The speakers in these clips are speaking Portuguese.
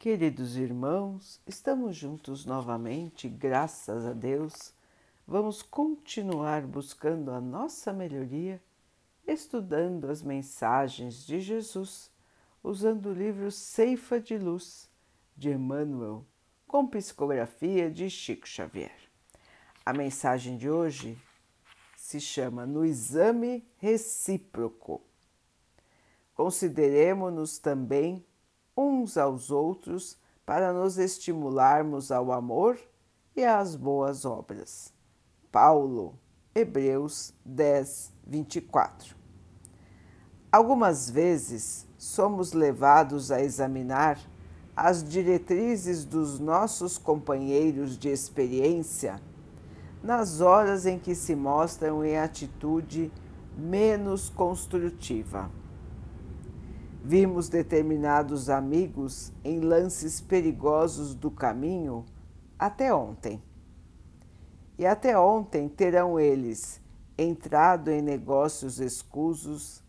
Queridos irmãos, estamos juntos novamente, graças a Deus. Vamos continuar buscando a nossa melhoria, estudando as mensagens de Jesus, usando o livro Ceifa de Luz de Emmanuel, com psicografia de Chico Xavier. A mensagem de hoje se chama No Exame Recíproco. Consideremos-nos também uns aos outros para nos estimularmos ao amor e às boas obras. Paulo, Hebreus 10, 24. Algumas vezes somos levados a examinar as diretrizes dos nossos companheiros de experiência nas horas em que se mostram em atitude menos construtiva. Vimos determinados amigos em lances perigosos do caminho até ontem. E até ontem terão eles entrado em negócios escusos,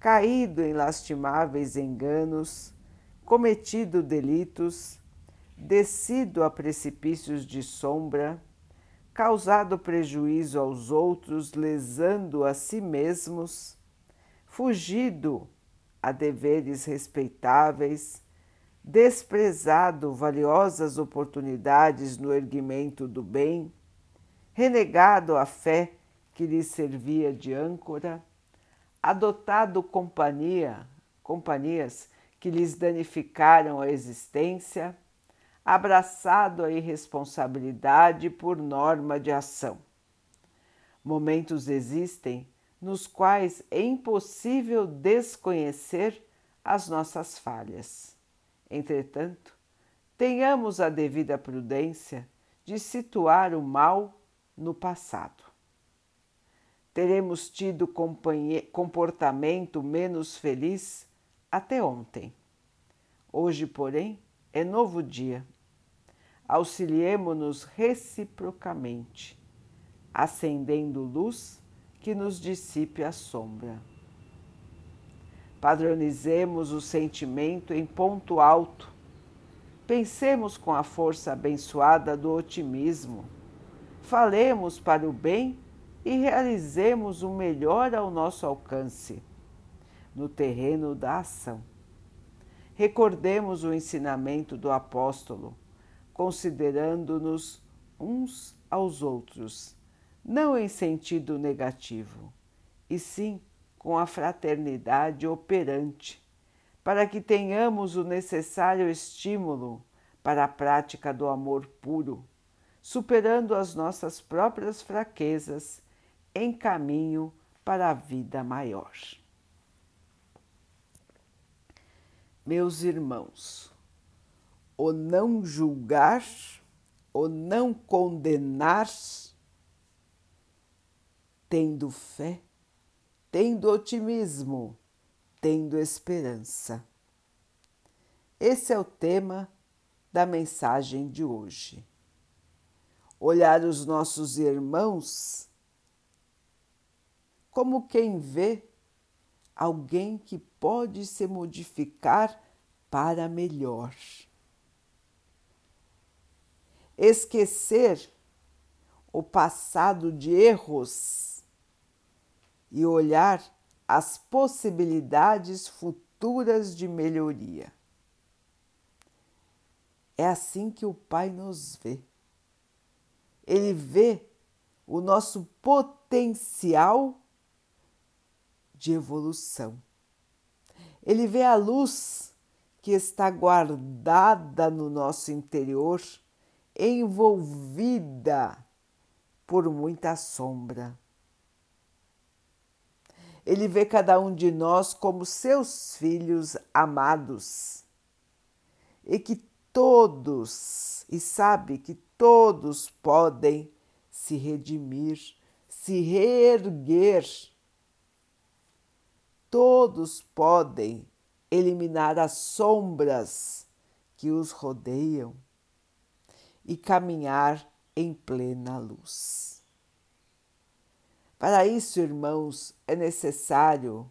caído em lastimáveis enganos, cometido delitos, descido a precipícios de sombra, causado prejuízo aos outros, lesando a si mesmos, fugido a deveres respeitáveis, desprezado valiosas oportunidades no erguimento do bem, renegado a fé que lhe servia de âncora, adotado companhia, companhias que lhes danificaram a existência, abraçado a irresponsabilidade por norma de ação. Momentos existem nos quais é impossível desconhecer as nossas falhas. Entretanto, tenhamos a devida prudência de situar o mal no passado. Teremos tido comportamento menos feliz até ontem. Hoje, porém, é novo dia. Auxiliemo-nos reciprocamente, acendendo luz que nos dissipe a sombra. Padronizemos o sentimento em ponto alto. Pensemos com a força abençoada do otimismo. Falemos para o bem e realizemos o melhor ao nosso alcance, no terreno da ação. Recordemos o ensinamento do apóstolo, considerando-nos uns aos outros não em sentido negativo, e sim com a fraternidade operante, para que tenhamos o necessário estímulo para a prática do amor puro, superando as nossas próprias fraquezas em caminho para a vida maior. Meus irmãos, o não julgar, o não condenar, tendo fé, tendo otimismo, tendo esperança. Esse é o tema da mensagem de hoje. Olhar os nossos irmãos como quem vê alguém que pode se modificar para melhor. Esquecer o passado de erros e olhar as possibilidades futuras de melhoria. É assim que o Pai nos vê. Ele vê o nosso potencial de evolução. Ele vê a luz que está guardada no nosso interior, envolvida por muita sombra. Ele vê cada um de nós como seus filhos amados e que todos, e sabe que todos podem se redimir, se reerguer. Todos podem eliminar as sombras que os rodeiam e caminhar em plena luz. Para isso, irmãos, é necessário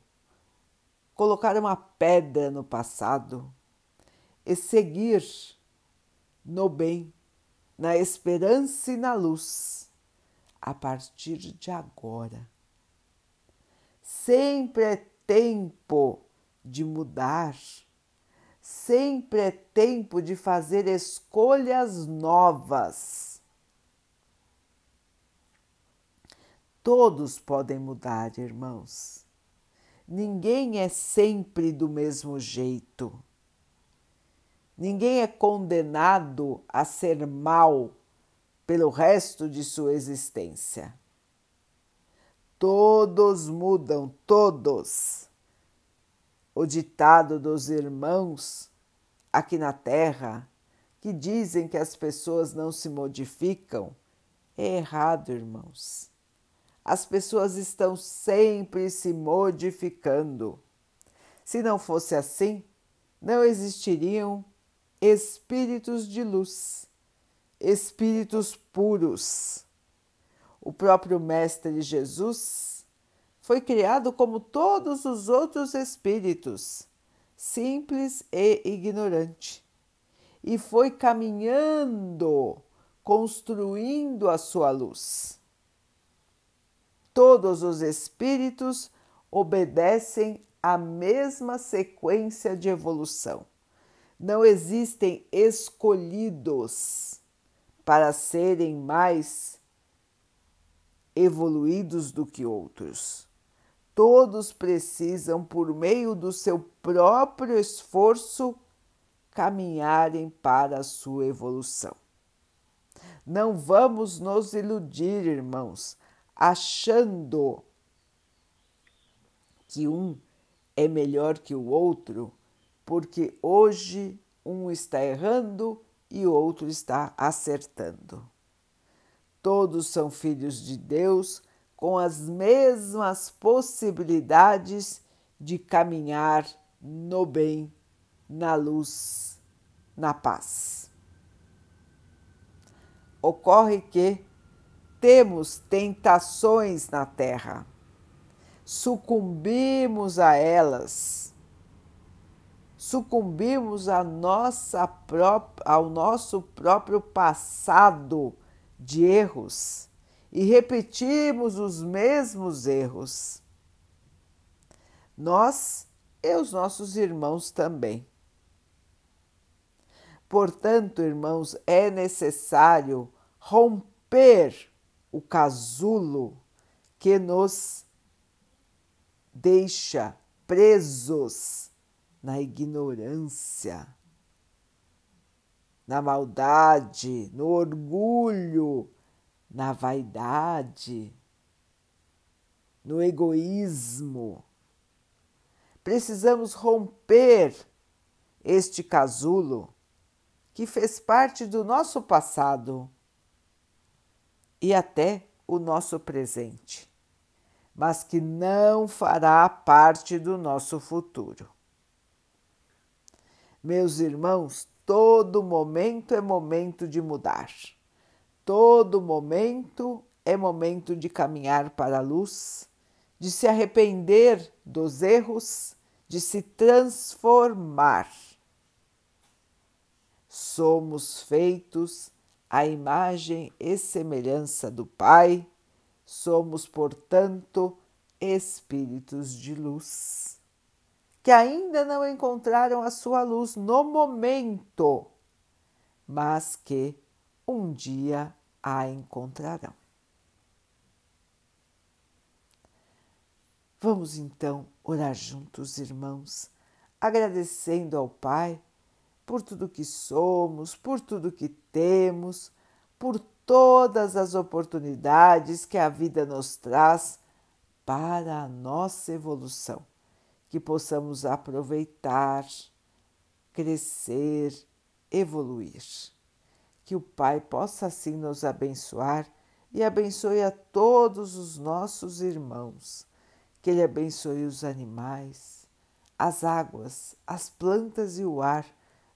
colocar uma pedra no passado, e seguir no bem, na esperança e na luz, a partir de agora. Sempre é tempo de mudar, sempre é tempo de fazer escolhas novas. Todos podem mudar, irmãos. Ninguém é sempre do mesmo jeito. Ninguém é condenado a ser mal pelo resto de sua existência. Todos mudam, todos. O ditado dos irmãos aqui na Terra, que dizem que as pessoas não se modificam, é errado, irmãos. As pessoas estão sempre se modificando. Se não fosse assim, não existiriam espíritos de luz, espíritos puros. O próprio Mestre Jesus foi criado como todos os outros espíritos, simples e ignorante, e foi caminhando, construindo a sua luz. Todos os espíritos obedecem à mesma sequência de evolução não existem escolhidos para serem mais evoluídos do que outros. Todos precisam, por meio do seu próprio esforço, caminharem para a sua evolução. Não vamos nos iludir, irmãos, achando que um é melhor que o outro porque hoje um está errando e o outro está acertando. Todos são filhos de Deus com as mesmas possibilidades de caminhar no bem, na luz, na paz. Ocorre que temos tentações na terra, sucumbimos a elas sucumbimos nossa ao nosso próprio passado de erros e repetimos os mesmos erros. Nós e os nossos irmãos também. Portanto, irmãos, é necessário romper o casulo que nos deixa presos na ignorância, na maldade, no orgulho, na vaidade, no egoísmo. Precisamos romper este casulo que fez parte do nosso passado e até o nosso presente, mas que não fará parte do nosso futuro. Meus irmãos, todo momento é momento de mudar. Todo momento é momento de caminhar para a luz, de se arrepender dos erros, de se transformar. Somos feitos à imagem e semelhança do Pai, somos, portanto, espíritos de luz que ainda não encontraram a sua luz no momento, mas que um dia a encontrarão. Vamos então orar juntos, irmãos, agradecendo ao Pai por tudo que somos, por tudo que temos, por todas as oportunidades que a vida nos traz para a nossa evolução que possamos aproveitar, crescer, evoluir. Que o Pai possa assim nos abençoar e abençoe a todos os nossos irmãos. Que Ele abençoe os animais, as águas, as plantas e o ar